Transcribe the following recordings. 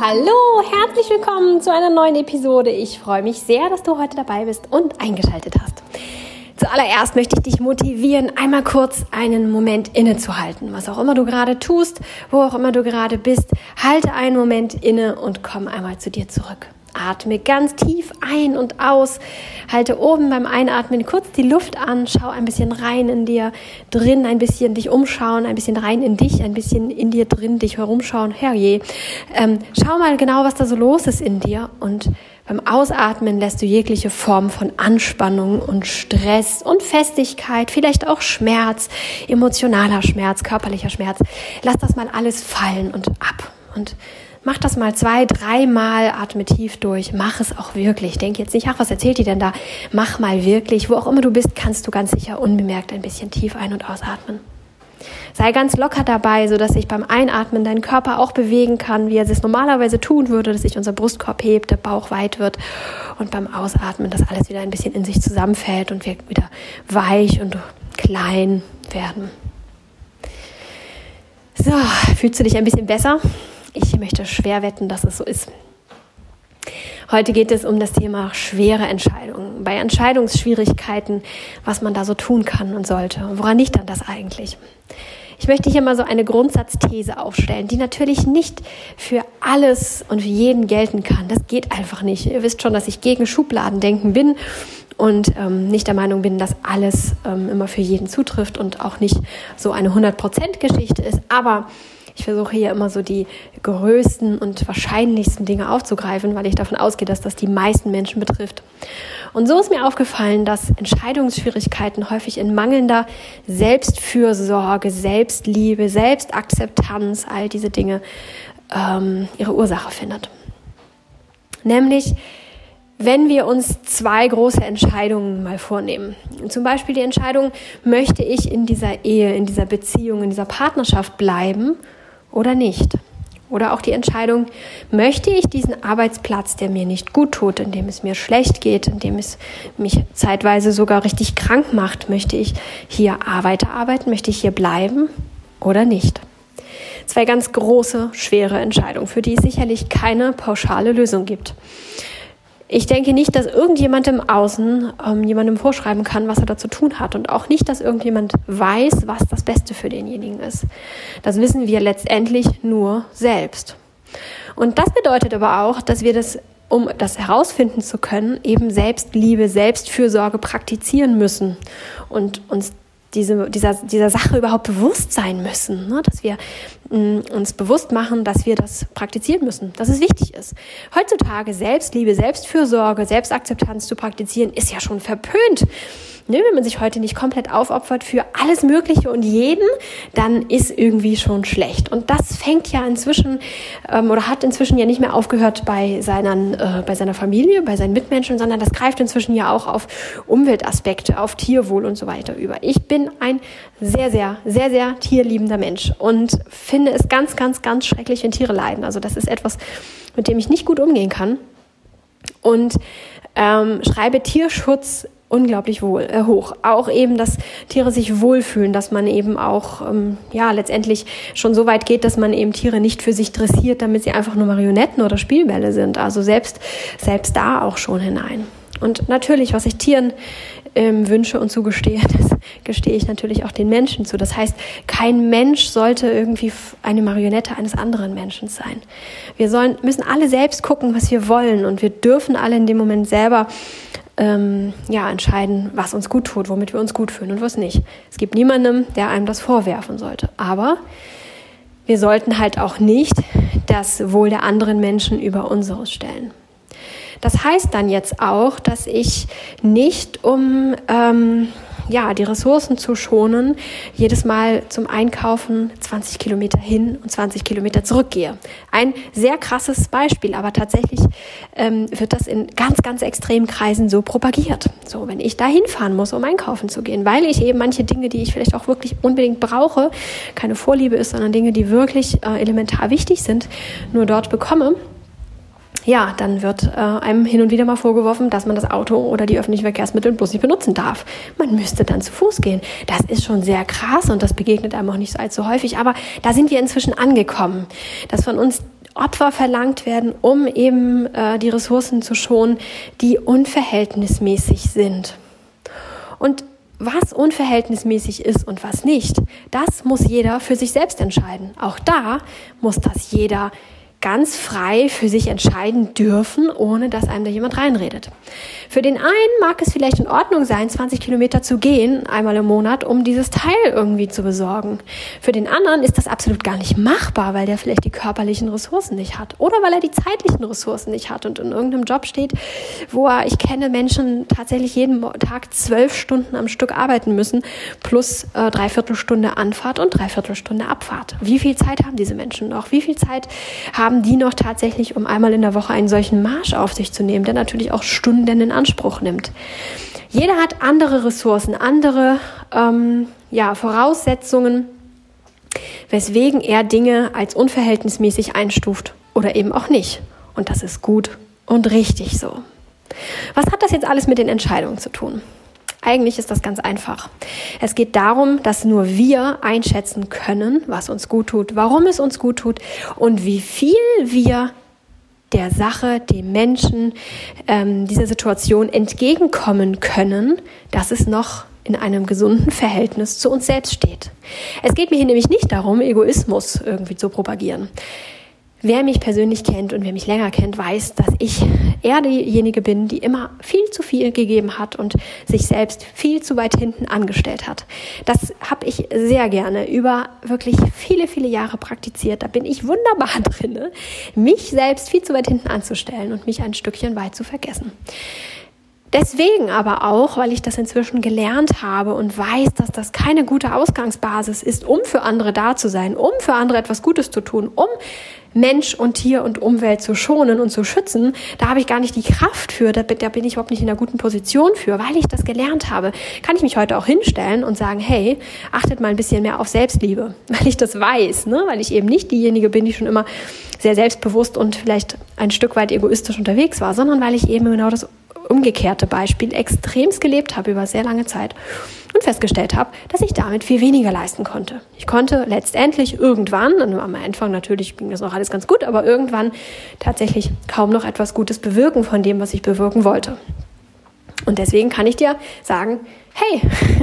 Hallo, herzlich willkommen zu einer neuen Episode. Ich freue mich sehr, dass du heute dabei bist und eingeschaltet hast. Zuallererst möchte ich dich motivieren, einmal kurz einen Moment innezuhalten. Was auch immer du gerade tust, wo auch immer du gerade bist, halte einen Moment inne und komm einmal zu dir zurück. Atme ganz tief ein und aus. Halte oben beim Einatmen kurz die Luft an. Schau ein bisschen rein in dir drin, ein bisschen dich umschauen, ein bisschen rein in dich, ein bisschen in dir drin dich herumschauen. Herrje. Ähm, schau mal genau, was da so los ist in dir und beim Ausatmen lässt du jegliche Form von Anspannung und Stress und Festigkeit, vielleicht auch Schmerz, emotionaler Schmerz, körperlicher Schmerz. Lass das mal alles fallen und ab. Und mach das mal zwei, dreimal, atme tief durch. Mach es auch wirklich. Denk jetzt nicht, ach, was erzählt die denn da? Mach mal wirklich. Wo auch immer du bist, kannst du ganz sicher unbemerkt ein bisschen tief ein- und ausatmen. Sei ganz locker dabei, sodass sich beim Einatmen dein Körper auch bewegen kann, wie er es normalerweise tun würde, dass sich unser Brustkorb hebt, der Bauch weit wird und beim Ausatmen, dass alles wieder ein bisschen in sich zusammenfällt und wir wieder weich und klein werden. So, fühlst du dich ein bisschen besser? Ich möchte schwer wetten, dass es so ist. Heute geht es um das Thema schwere Entscheidungen. Bei Entscheidungsschwierigkeiten, was man da so tun kann und sollte. woran liegt dann das eigentlich? Ich möchte hier mal so eine Grundsatzthese aufstellen, die natürlich nicht für alles und für jeden gelten kann. Das geht einfach nicht. Ihr wisst schon, dass ich gegen Schubladendenken bin und ähm, nicht der Meinung bin, dass alles ähm, immer für jeden zutrifft und auch nicht so eine 100%-Geschichte ist. Aber ich versuche hier immer so die größten und wahrscheinlichsten Dinge aufzugreifen, weil ich davon ausgehe, dass das die meisten Menschen betrifft. Und so ist mir aufgefallen, dass Entscheidungsschwierigkeiten häufig in mangelnder Selbstfürsorge, Selbstliebe, Selbstakzeptanz, all diese Dinge ähm, ihre Ursache findet. Nämlich, wenn wir uns zwei große Entscheidungen mal vornehmen. Zum Beispiel die Entscheidung, möchte ich in dieser Ehe, in dieser Beziehung, in dieser Partnerschaft bleiben oder nicht. Oder auch die Entscheidung, möchte ich diesen Arbeitsplatz, der mir nicht gut tut, in dem es mir schlecht geht, in dem es mich zeitweise sogar richtig krank macht, möchte ich hier weiterarbeiten, möchte ich hier bleiben oder nicht? Zwei ganz große, schwere Entscheidungen, für die es sicherlich keine pauschale Lösung gibt. Ich denke nicht, dass irgendjemand im Außen ähm, jemandem vorschreiben kann, was er da zu tun hat. Und auch nicht, dass irgendjemand weiß, was das Beste für denjenigen ist. Das wissen wir letztendlich nur selbst. Und das bedeutet aber auch, dass wir das, um das herausfinden zu können, eben Selbstliebe, Selbstfürsorge praktizieren müssen und uns diese, dieser, dieser Sache überhaupt bewusst sein müssen, ne? dass wir mh, mm, uns bewusst machen, dass wir das praktizieren müssen, dass es wichtig ist. Heutzutage Selbstliebe, Selbstfürsorge, Selbstakzeptanz zu praktizieren, ist ja schon verpönt. Ne, wenn man sich heute nicht komplett aufopfert für alles Mögliche und jeden, dann ist irgendwie schon schlecht. Und das fängt ja inzwischen ähm, oder hat inzwischen ja nicht mehr aufgehört bei, seinen, äh, bei seiner Familie, bei seinen Mitmenschen, sondern das greift inzwischen ja auch auf Umweltaspekte, auf Tierwohl und so weiter über. Ich bin ein sehr, sehr, sehr, sehr tierliebender Mensch und finde es ganz, ganz, ganz schrecklich, wenn Tiere leiden. Also das ist etwas, mit dem ich nicht gut umgehen kann. Und ähm, schreibe Tierschutz unglaublich wohl, äh, hoch. Auch eben, dass Tiere sich wohlfühlen, dass man eben auch, ähm, ja, letztendlich schon so weit geht, dass man eben Tiere nicht für sich dressiert, damit sie einfach nur Marionetten oder Spielbälle sind. Also selbst, selbst da auch schon hinein. Und natürlich, was ich Tieren ähm, wünsche und zugestehe, das gestehe ich natürlich auch den Menschen zu. Das heißt, kein Mensch sollte irgendwie eine Marionette eines anderen Menschen sein. Wir sollen, müssen alle selbst gucken, was wir wollen und wir dürfen alle in dem Moment selber ähm, ja, entscheiden, was uns gut tut, womit wir uns gut fühlen und was nicht. Es gibt niemandem, der einem das vorwerfen sollte. Aber wir sollten halt auch nicht das Wohl der anderen Menschen über unseres stellen. Das heißt dann jetzt auch, dass ich nicht um ähm, ja, die Ressourcen zu schonen, jedes Mal zum Einkaufen 20 Kilometer hin und 20 Kilometer zurückgehe. Ein sehr krasses Beispiel, aber tatsächlich ähm, wird das in ganz, ganz extremen Kreisen so propagiert. So, wenn ich da hinfahren muss, um einkaufen zu gehen, weil ich eben manche Dinge, die ich vielleicht auch wirklich unbedingt brauche, keine Vorliebe ist, sondern Dinge, die wirklich äh, elementar wichtig sind, nur dort bekomme, ja, dann wird äh, einem hin und wieder mal vorgeworfen, dass man das Auto oder die öffentlichen Verkehrsmittel bloß nicht benutzen darf. Man müsste dann zu Fuß gehen. Das ist schon sehr krass und das begegnet einem auch nicht allzu häufig. Aber da sind wir inzwischen angekommen, dass von uns Opfer verlangt werden, um eben äh, die Ressourcen zu schonen, die unverhältnismäßig sind. Und was unverhältnismäßig ist und was nicht, das muss jeder für sich selbst entscheiden. Auch da muss das jeder ganz frei für sich entscheiden dürfen, ohne dass einem da jemand reinredet. Für den einen mag es vielleicht in Ordnung sein, 20 Kilometer zu gehen, einmal im Monat, um dieses Teil irgendwie zu besorgen. Für den anderen ist das absolut gar nicht machbar, weil der vielleicht die körperlichen Ressourcen nicht hat oder weil er die zeitlichen Ressourcen nicht hat und in irgendeinem Job steht, wo er, ich kenne Menschen tatsächlich jeden Tag zwölf Stunden am Stück arbeiten müssen, plus äh, dreiviertel Stunde Anfahrt und dreiviertel Stunde Abfahrt. Wie viel Zeit haben diese Menschen noch? Wie viel Zeit haben haben die noch tatsächlich, um einmal in der Woche einen solchen Marsch auf sich zu nehmen, der natürlich auch Stunden in Anspruch nimmt. Jeder hat andere Ressourcen, andere ähm, ja, Voraussetzungen, weswegen er Dinge als unverhältnismäßig einstuft oder eben auch nicht. Und das ist gut und richtig so. Was hat das jetzt alles mit den Entscheidungen zu tun? Eigentlich ist das ganz einfach. Es geht darum, dass nur wir einschätzen können, was uns gut tut, warum es uns gut tut und wie viel wir der Sache, dem Menschen, ähm, dieser Situation entgegenkommen können, dass es noch in einem gesunden Verhältnis zu uns selbst steht. Es geht mir hier nämlich nicht darum, Egoismus irgendwie zu propagieren. Wer mich persönlich kennt und wer mich länger kennt, weiß, dass ich eher diejenige bin, die immer viel zu viel gegeben hat und sich selbst viel zu weit hinten angestellt hat. Das habe ich sehr gerne über wirklich viele, viele Jahre praktiziert. Da bin ich wunderbar drin, mich selbst viel zu weit hinten anzustellen und mich ein Stückchen weit zu vergessen. Deswegen aber auch, weil ich das inzwischen gelernt habe und weiß, dass das keine gute Ausgangsbasis ist, um für andere da zu sein, um für andere etwas Gutes zu tun, um Mensch und Tier und Umwelt zu schonen und zu schützen, da habe ich gar nicht die Kraft für, da, bin ich überhaupt nicht in einer guten Position für, weil ich das gelernt habe, kann ich mich heute auch hinstellen und sagen, hey, achtet mal ein bisschen mehr auf Selbstliebe, weil ich das weiß, ne? weil ich eben nicht diejenige bin, die schon immer sehr selbstbewusst und vielleicht ein Stück weit egoistisch unterwegs war, sondern weil ich eben genau das umgekehrte Beispiel extremst gelebt habe über sehr lange Zeit und festgestellt habe, dass ich damit viel weniger leisten konnte. Ich konnte letztendlich irgendwann, am Anfang natürlich ging das noch alles ganz gut, aber irgendwann tatsächlich kaum noch etwas Gutes bewirken von dem, was ich bewirken wollte. Und deswegen kann ich dir sagen, hey,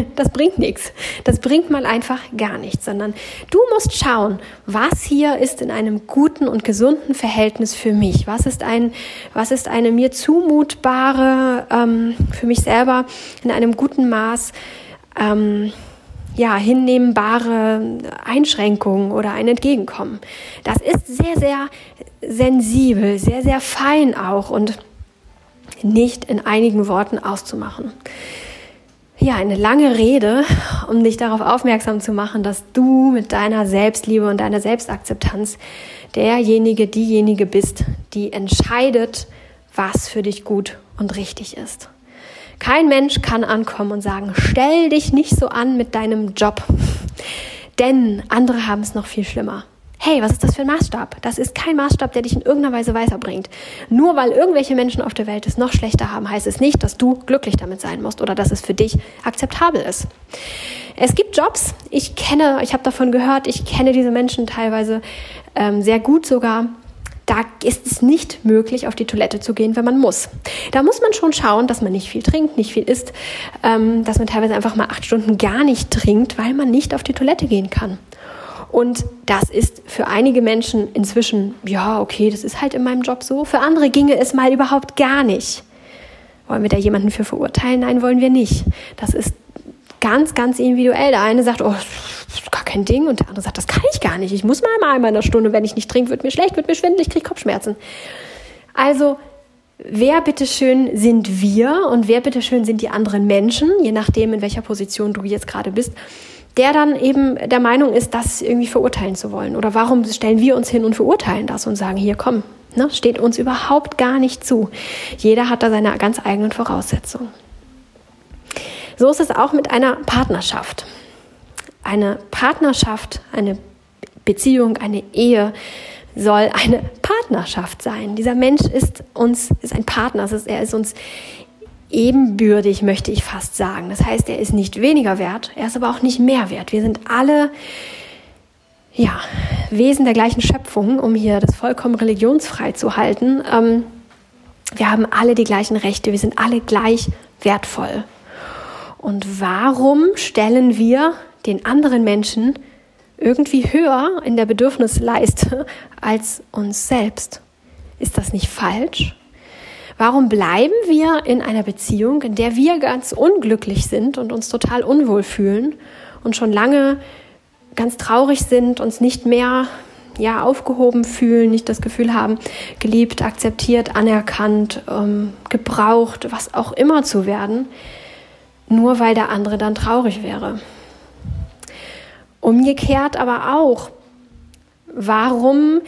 das bringt nichts. Das bringt mal einfach gar nichts, sondern du musst schauen, was hier ist in einem guten und gesunden Verhältnis für mich. Was ist ein, was ist eine mir zumutbare, ähm, für mich selber in einem guten Maß, ähm, ja, hinnehmbare Einschränkung oder ein Entgegenkommen. Das ist sehr, sehr sensibel, sehr, sehr fein auch und nicht in einigen Worten auszumachen. Ja, eine lange Rede, um dich darauf aufmerksam zu machen, dass du mit deiner Selbstliebe und deiner Selbstakzeptanz derjenige, diejenige bist, die entscheidet, was für dich gut und richtig ist. Kein Mensch kann ankommen und sagen, stell dich nicht so an mit deinem Job, denn andere haben es noch viel schlimmer. Hey, was ist das für ein Maßstab? Das ist kein Maßstab, der dich in irgendeiner Weise weiterbringt. Nur weil irgendwelche Menschen auf der Welt es noch schlechter haben, heißt es nicht, dass du glücklich damit sein musst oder dass es für dich akzeptabel ist. Es gibt Jobs, ich kenne, ich habe davon gehört, ich kenne diese Menschen teilweise ähm, sehr gut sogar, da ist es nicht möglich, auf die Toilette zu gehen, wenn man muss. Da muss man schon schauen, dass man nicht viel trinkt, nicht viel isst, ähm, dass man teilweise einfach mal acht Stunden gar nicht trinkt, weil man nicht auf die Toilette gehen kann. Und das ist für einige Menschen inzwischen, ja, okay, das ist halt in meinem Job so. Für andere ginge es mal überhaupt gar nicht. Wollen wir da jemanden für verurteilen? Nein, wollen wir nicht. Das ist ganz, ganz individuell. Der eine sagt, oh, gar kein Ding. Und der andere sagt, das kann ich gar nicht. Ich muss mal einmal in einer Stunde, wenn ich nicht trinke, wird mir schlecht, wird mir schwindelig, ich kriege Kopfschmerzen. Also, wer bitteschön sind wir und wer bitteschön sind die anderen Menschen, je nachdem, in welcher Position du jetzt gerade bist, der dann eben der Meinung ist, das irgendwie verurteilen zu wollen. Oder warum stellen wir uns hin und verurteilen das und sagen, hier komm, ne, steht uns überhaupt gar nicht zu. Jeder hat da seine ganz eigenen Voraussetzungen. So ist es auch mit einer Partnerschaft. Eine Partnerschaft, eine Beziehung, eine Ehe soll eine Partnerschaft sein. Dieser Mensch ist uns, ist ein Partner, er ist uns ebenbürtig, möchte ich fast sagen. Das heißt, er ist nicht weniger wert, er ist aber auch nicht mehr wert. Wir sind alle ja, Wesen der gleichen Schöpfung, um hier das vollkommen religionsfrei zu halten. Ähm, wir haben alle die gleichen Rechte, wir sind alle gleich wertvoll. Und warum stellen wir den anderen Menschen irgendwie höher in der Bedürfnisleiste als uns selbst? Ist das nicht falsch? Warum bleiben wir in einer Beziehung, in der wir ganz unglücklich sind und uns total unwohl fühlen und schon lange ganz traurig sind, uns nicht mehr ja, aufgehoben fühlen, nicht das Gefühl haben, geliebt, akzeptiert, anerkannt, ähm, gebraucht, was auch immer zu werden, nur weil der andere dann traurig wäre. Umgekehrt aber auch, warum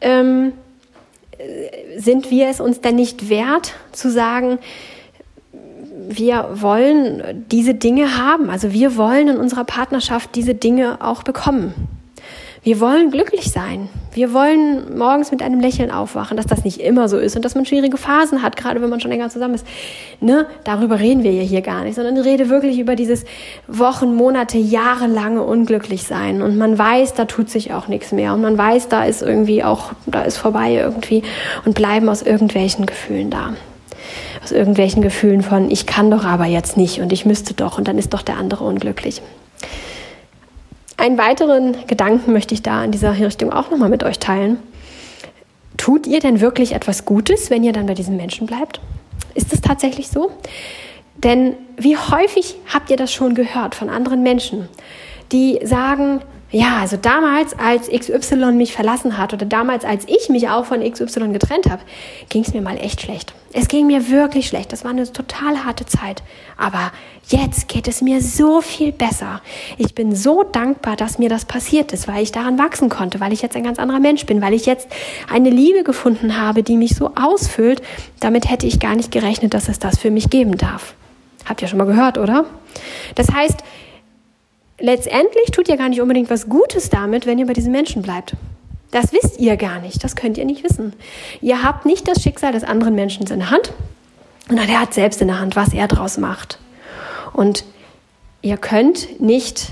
ähm, sind wir es uns denn nicht wert zu sagen, wir wollen diese Dinge haben. Also wir wollen in unserer Partnerschaft diese Dinge auch bekommen. Wir wollen glücklich sein. Wir wollen morgens mit einem Lächeln aufwachen, dass das nicht immer so ist und dass man schwierige Phasen hat, gerade wenn man schon länger zusammen ist. Ne? Darüber reden wir ja hier gar nicht, sondern ich rede wirklich über dieses Wochen, Monate, jahrelange unglücklich sein. Und man weiß, da tut sich auch nichts mehr. Und man weiß, da ist irgendwie auch, da ist vorbei irgendwie und bleiben aus irgendwelchen Gefühlen da aus irgendwelchen Gefühlen von, ich kann doch aber jetzt nicht und ich müsste doch und dann ist doch der andere unglücklich. Einen weiteren Gedanken möchte ich da in dieser Richtung auch nochmal mit euch teilen. Tut ihr denn wirklich etwas Gutes, wenn ihr dann bei diesem Menschen bleibt? Ist es tatsächlich so? Denn wie häufig habt ihr das schon gehört von anderen Menschen, die sagen, ja, also damals, als XY mich verlassen hat oder damals, als ich mich auch von XY getrennt habe, ging es mir mal echt schlecht. Es ging mir wirklich schlecht. Das war eine total harte Zeit. Aber jetzt geht es mir so viel besser. Ich bin so dankbar, dass mir das passiert ist, weil ich daran wachsen konnte, weil ich jetzt ein ganz anderer Mensch bin, weil ich jetzt eine Liebe gefunden habe, die mich so ausfüllt. Damit hätte ich gar nicht gerechnet, dass es das für mich geben darf. Habt ihr schon mal gehört, oder? Das heißt, letztendlich tut ihr gar nicht unbedingt was Gutes damit, wenn ihr bei diesen Menschen bleibt. Das wisst ihr gar nicht, das könnt ihr nicht wissen. Ihr habt nicht das Schicksal des anderen Menschen in der Hand, sondern er hat selbst in der Hand, was er daraus macht. Und ihr könnt nicht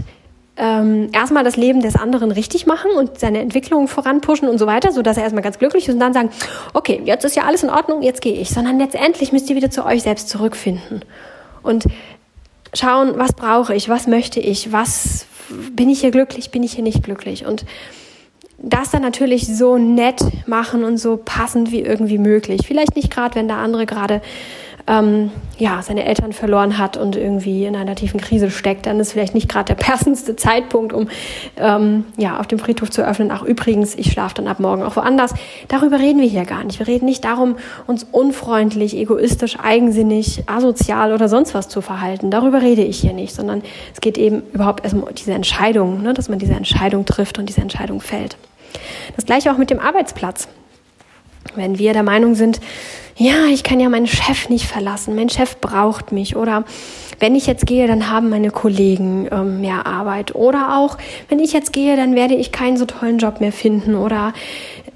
ähm, erstmal das Leben des anderen richtig machen und seine Entwicklung voranpushen und so weiter, sodass er erstmal ganz glücklich ist und dann sagen, okay, jetzt ist ja alles in Ordnung, jetzt gehe ich, sondern letztendlich müsst ihr wieder zu euch selbst zurückfinden. Und schauen, was brauche ich, was möchte ich, was bin ich hier glücklich, bin ich hier nicht glücklich und das dann natürlich so nett machen und so passend wie irgendwie möglich. Vielleicht nicht gerade, wenn der andere gerade ähm, ja, seine Eltern verloren hat und irgendwie in einer tiefen Krise steckt, dann ist vielleicht nicht gerade der passendste Zeitpunkt, um ähm, ja, auf dem Friedhof zu öffnen. Ach, übrigens, ich schlafe dann ab morgen auch woanders. Darüber reden wir hier gar nicht. Wir reden nicht darum, uns unfreundlich, egoistisch, eigensinnig, asozial oder sonst was zu verhalten. Darüber rede ich hier nicht, sondern es geht eben überhaupt erstmal um diese Entscheidung, ne, dass man diese Entscheidung trifft und diese Entscheidung fällt. Das gleiche auch mit dem Arbeitsplatz. Wenn wir der Meinung sind, ja, ich kann ja meinen Chef nicht verlassen, mein Chef braucht mich oder wenn ich jetzt gehe, dann haben meine Kollegen ähm, mehr Arbeit oder auch wenn ich jetzt gehe, dann werde ich keinen so tollen Job mehr finden oder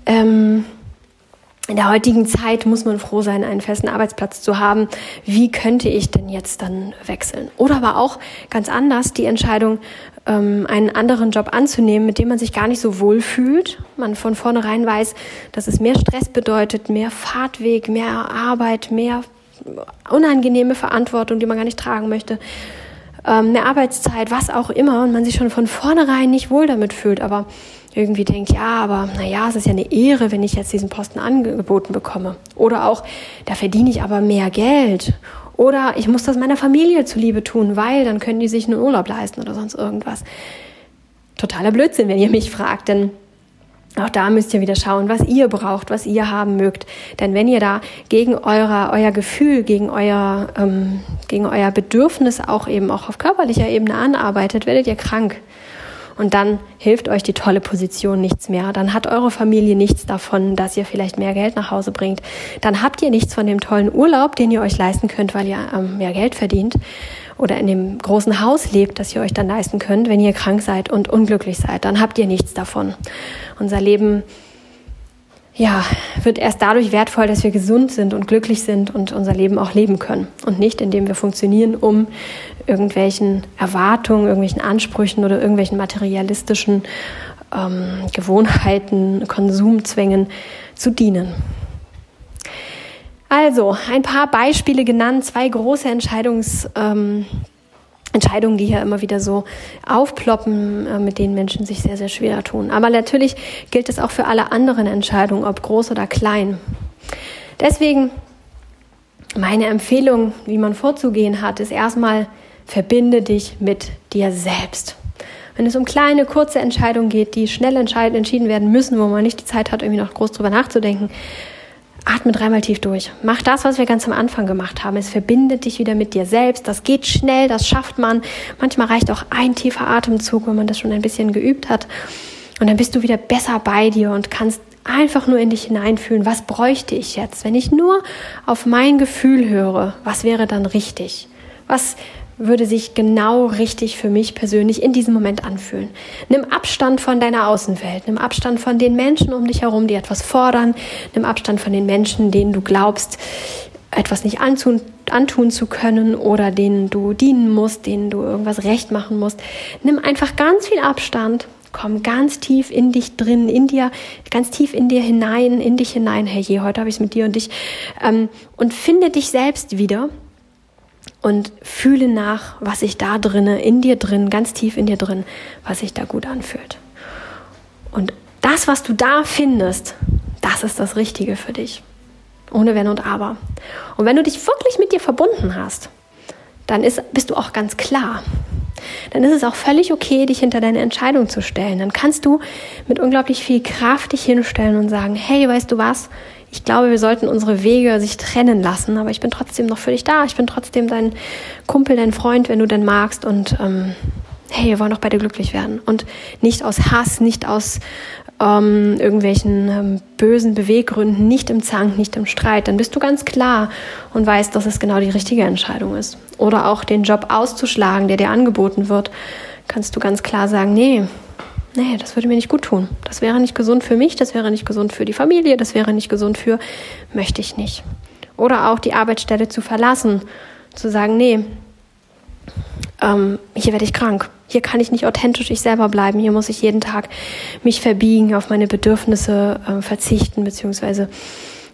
ähm, in der heutigen Zeit muss man froh sein, einen festen Arbeitsplatz zu haben. Wie könnte ich denn jetzt dann wechseln? Oder aber auch ganz anders die Entscheidung, ähm, einen anderen Job anzunehmen, mit dem man sich gar nicht so wohl fühlt. Man von vornherein weiß, dass es mehr Stress bedeutet, mehr Fahrtweg, mehr Arbeit, mehr unangenehme Verantwortung, die man gar nicht tragen möchte, ähm, mehr Arbeitszeit, was auch immer, und man sich schon von vornherein nicht wohl damit fühlt, aber irgendwie denkt, ja, aber naja, es ist ja eine Ehre, wenn ich jetzt diesen Posten angeboten bekomme. Oder auch, da verdiene ich aber mehr Geld. Oder ich muss das meiner Familie zuliebe tun, weil dann können die sich einen Urlaub leisten oder sonst irgendwas. Totaler Blödsinn, wenn ihr mich fragt, denn auch da müsst ihr wieder schauen, was ihr braucht, was ihr haben mögt. Denn wenn ihr da gegen euer, euer Gefühl, gegen euer, ähm, gegen euer Bedürfnis auch eben auch auf körperlicher Ebene anarbeitet, werdet ihr krank. Und dann hilft euch die tolle Position nichts mehr. Dann hat eure Familie nichts davon, dass ihr vielleicht mehr Geld nach Hause bringt. Dann habt ihr nichts von dem tollen Urlaub, den ihr euch leisten könnt, weil ihr ähm, mehr Geld verdient oder in dem großen Haus lebt, das ihr euch dann leisten könnt, wenn ihr krank seid und unglücklich seid. Dann habt ihr nichts davon. Unser Leben ja, wird erst dadurch wertvoll, dass wir gesund sind und glücklich sind und unser Leben auch leben können. Und nicht, indem wir funktionieren, um irgendwelchen Erwartungen, irgendwelchen Ansprüchen oder irgendwelchen materialistischen ähm, Gewohnheiten, Konsumzwängen zu dienen. Also, ein paar Beispiele genannt, zwei große Entscheidungs, ähm, Entscheidungen, die hier immer wieder so aufploppen, äh, mit denen Menschen sich sehr, sehr schwer tun. Aber natürlich gilt es auch für alle anderen Entscheidungen, ob groß oder klein. Deswegen meine Empfehlung, wie man vorzugehen hat, ist erstmal, verbinde dich mit dir selbst. Wenn es um kleine, kurze Entscheidungen geht, die schnell entschieden werden müssen, wo man nicht die Zeit hat, irgendwie noch groß drüber nachzudenken, atme dreimal tief durch. Mach das, was wir ganz am Anfang gemacht haben. Es verbindet dich wieder mit dir selbst. Das geht schnell, das schafft man. Manchmal reicht auch ein tiefer Atemzug, wenn man das schon ein bisschen geübt hat. Und dann bist du wieder besser bei dir und kannst einfach nur in dich hineinfühlen, was bräuchte ich jetzt, wenn ich nur auf mein Gefühl höre, was wäre dann richtig? Was würde sich genau richtig für mich persönlich in diesem Moment anfühlen. Nimm Abstand von deiner Außenwelt, nimm Abstand von den Menschen um dich herum, die etwas fordern, nimm Abstand von den Menschen, denen du glaubst, etwas nicht antun, antun zu können oder denen du dienen musst, denen du irgendwas recht machen musst. Nimm einfach ganz viel Abstand, komm ganz tief in dich drin, in dir, ganz tief in dir hinein, in dich hinein. Hey, je, heute habe ich es mit dir und dich. Ähm, und finde dich selbst wieder und fühle nach, was sich da drinne, in dir drin, ganz tief in dir drin, was sich da gut anfühlt. Und das, was du da findest, das ist das Richtige für dich. Ohne Wenn und Aber. Und wenn du dich wirklich mit dir verbunden hast, dann ist, bist du auch ganz klar. Dann ist es auch völlig okay, dich hinter deine Entscheidung zu stellen. Dann kannst du mit unglaublich viel Kraft dich hinstellen und sagen, hey, weißt du was? Ich glaube, wir sollten unsere Wege sich trennen lassen, aber ich bin trotzdem noch für dich da. Ich bin trotzdem dein Kumpel, dein Freund, wenn du denn magst. Und ähm, hey, wir wollen doch beide glücklich werden. Und nicht aus Hass, nicht aus ähm, irgendwelchen ähm, bösen Beweggründen, nicht im Zank, nicht im Streit. Dann bist du ganz klar und weißt, dass es genau die richtige Entscheidung ist. Oder auch den Job auszuschlagen, der dir angeboten wird, kannst du ganz klar sagen, nee, nee, das würde mir nicht gut tun. Das wäre nicht gesund für mich, das wäre nicht gesund für die Familie, das wäre nicht gesund für, möchte ich nicht. Oder auch die Arbeitsstelle zu verlassen, zu sagen, nee, ähm, hier werde ich krank. Hier kann ich nicht authentisch ich selber bleiben. Hier muss ich jeden Tag mich verbiegen, auf meine Bedürfnisse äh, verzichten, beziehungsweise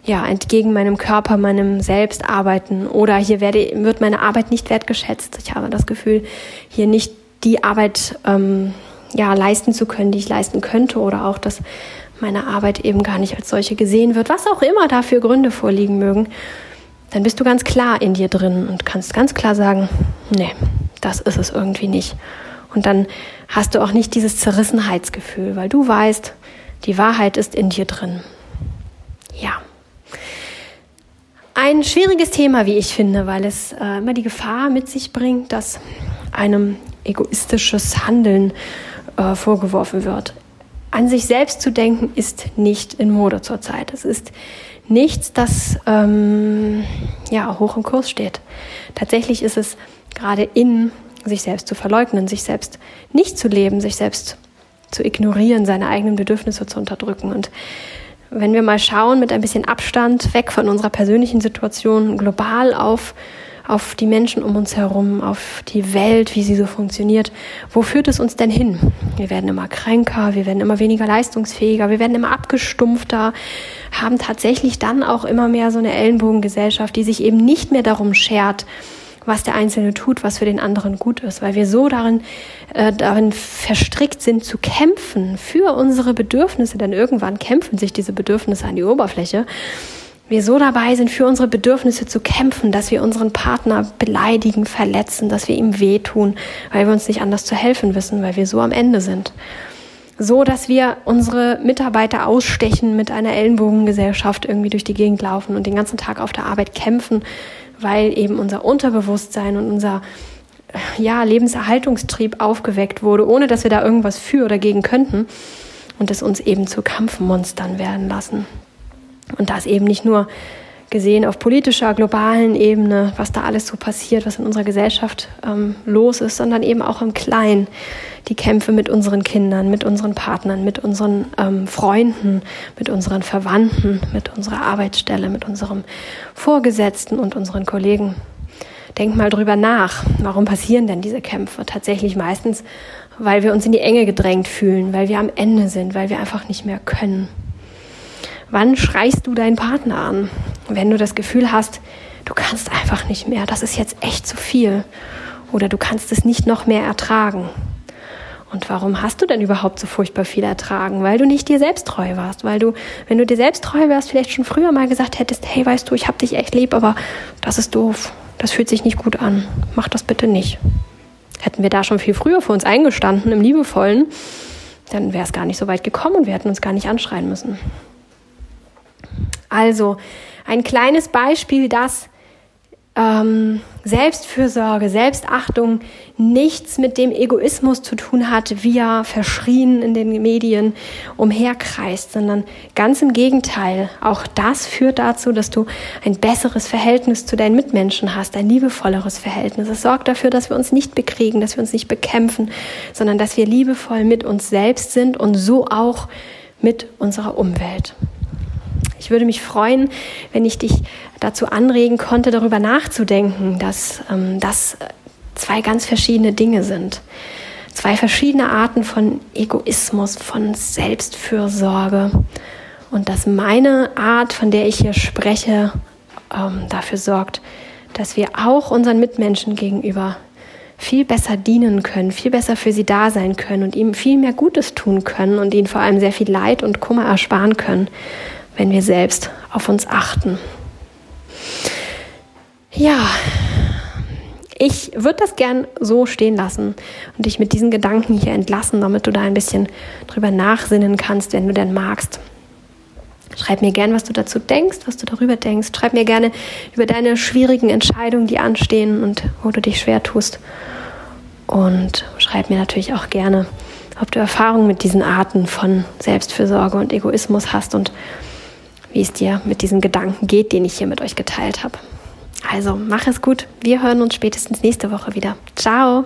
ja, entgegen meinem Körper, meinem Selbst arbeiten. Oder hier werde, wird meine Arbeit nicht wertgeschätzt. Ich habe das Gefühl, hier nicht die Arbeit ähm, ja, leisten zu können, die ich leisten könnte oder auch, dass meine Arbeit eben gar nicht als solche gesehen wird, was auch immer dafür Gründe vorliegen mögen, dann bist du ganz klar in dir drin und kannst ganz klar sagen, nee, das ist es irgendwie nicht. Und dann hast du auch nicht dieses Zerrissenheitsgefühl, weil du weißt, die Wahrheit ist in dir drin. Ja. Ein schwieriges Thema, wie ich finde, weil es äh, immer die Gefahr mit sich bringt, dass einem egoistisches Handeln äh, vorgeworfen wird. An sich selbst zu denken ist nicht in Mode zurzeit. Es ist nichts, das ähm, ja hoch im Kurs steht. Tatsächlich ist es gerade in sich selbst zu verleugnen, sich selbst nicht zu leben, sich selbst zu ignorieren, seine eigenen Bedürfnisse zu unterdrücken. Und wenn wir mal schauen, mit ein bisschen Abstand weg von unserer persönlichen Situation, global auf auf die Menschen um uns herum, auf die Welt, wie sie so funktioniert. Wo führt es uns denn hin? Wir werden immer kränker, wir werden immer weniger leistungsfähiger, wir werden immer abgestumpfter, haben tatsächlich dann auch immer mehr so eine Ellenbogengesellschaft, die sich eben nicht mehr darum schert, was der Einzelne tut, was für den anderen gut ist, weil wir so darin, äh, darin verstrickt sind zu kämpfen für unsere Bedürfnisse, denn irgendwann kämpfen sich diese Bedürfnisse an die Oberfläche wir so dabei sind, für unsere Bedürfnisse zu kämpfen, dass wir unseren Partner beleidigen, verletzen, dass wir ihm wehtun, weil wir uns nicht anders zu helfen wissen, weil wir so am Ende sind. So, dass wir unsere Mitarbeiter ausstechen mit einer Ellenbogengesellschaft irgendwie durch die Gegend laufen und den ganzen Tag auf der Arbeit kämpfen, weil eben unser Unterbewusstsein und unser ja, Lebenserhaltungstrieb aufgeweckt wurde, ohne dass wir da irgendwas für oder gegen könnten und es uns eben zu Kampfmonstern werden lassen. Und das eben nicht nur gesehen auf politischer, globalen Ebene, was da alles so passiert, was in unserer Gesellschaft ähm, los ist, sondern eben auch im Kleinen. Die Kämpfe mit unseren Kindern, mit unseren Partnern, mit unseren ähm, Freunden, mit unseren Verwandten, mit unserer Arbeitsstelle, mit unserem Vorgesetzten und unseren Kollegen. Denk mal drüber nach, warum passieren denn diese Kämpfe? Tatsächlich meistens, weil wir uns in die Enge gedrängt fühlen, weil wir am Ende sind, weil wir einfach nicht mehr können. Wann schreist du deinen Partner an? Wenn du das Gefühl hast, du kannst einfach nicht mehr, das ist jetzt echt zu viel. Oder du kannst es nicht noch mehr ertragen. Und warum hast du denn überhaupt so furchtbar viel ertragen? Weil du nicht dir selbst treu warst. Weil du, wenn du dir selbst treu wärst, vielleicht schon früher mal gesagt hättest, hey, weißt du, ich hab dich echt lieb, aber das ist doof. Das fühlt sich nicht gut an. Mach das bitte nicht. Hätten wir da schon viel früher für uns eingestanden, im Liebevollen, dann wäre es gar nicht so weit gekommen und wir hätten uns gar nicht anschreien müssen. Also ein kleines Beispiel, dass ähm, Selbstfürsorge, Selbstachtung nichts mit dem Egoismus zu tun hat, wie er verschrien in den Medien umherkreist, sondern ganz im Gegenteil. Auch das führt dazu, dass du ein besseres Verhältnis zu deinen Mitmenschen hast, ein liebevolleres Verhältnis. Es sorgt dafür, dass wir uns nicht bekriegen, dass wir uns nicht bekämpfen, sondern dass wir liebevoll mit uns selbst sind und so auch mit unserer Umwelt. Ich würde mich freuen, wenn ich dich dazu anregen konnte, darüber nachzudenken, dass ähm, das zwei ganz verschiedene Dinge sind. Zwei verschiedene Arten von Egoismus, von Selbstfürsorge. Und dass meine Art, von der ich hier spreche, ähm, dafür sorgt, dass wir auch unseren Mitmenschen gegenüber viel besser dienen können, viel besser für sie da sein können und ihm viel mehr Gutes tun können und ihnen vor allem sehr viel Leid und Kummer ersparen können, wenn wir selbst auf uns achten. Ja, ich würde das gern so stehen lassen und dich mit diesen Gedanken hier entlassen, damit du da ein bisschen drüber nachsinnen kannst, wenn du denn magst. Schreib mir gern, was du dazu denkst, was du darüber denkst. Schreib mir gerne über deine schwierigen Entscheidungen, die anstehen und wo du dich schwer tust. Und schreib mir natürlich auch gerne, ob du Erfahrungen mit diesen Arten von Selbstfürsorge und Egoismus hast und wie es dir mit diesen Gedanken geht, den ich hier mit euch geteilt habe. Also mach es gut. Wir hören uns spätestens nächste Woche wieder. Ciao.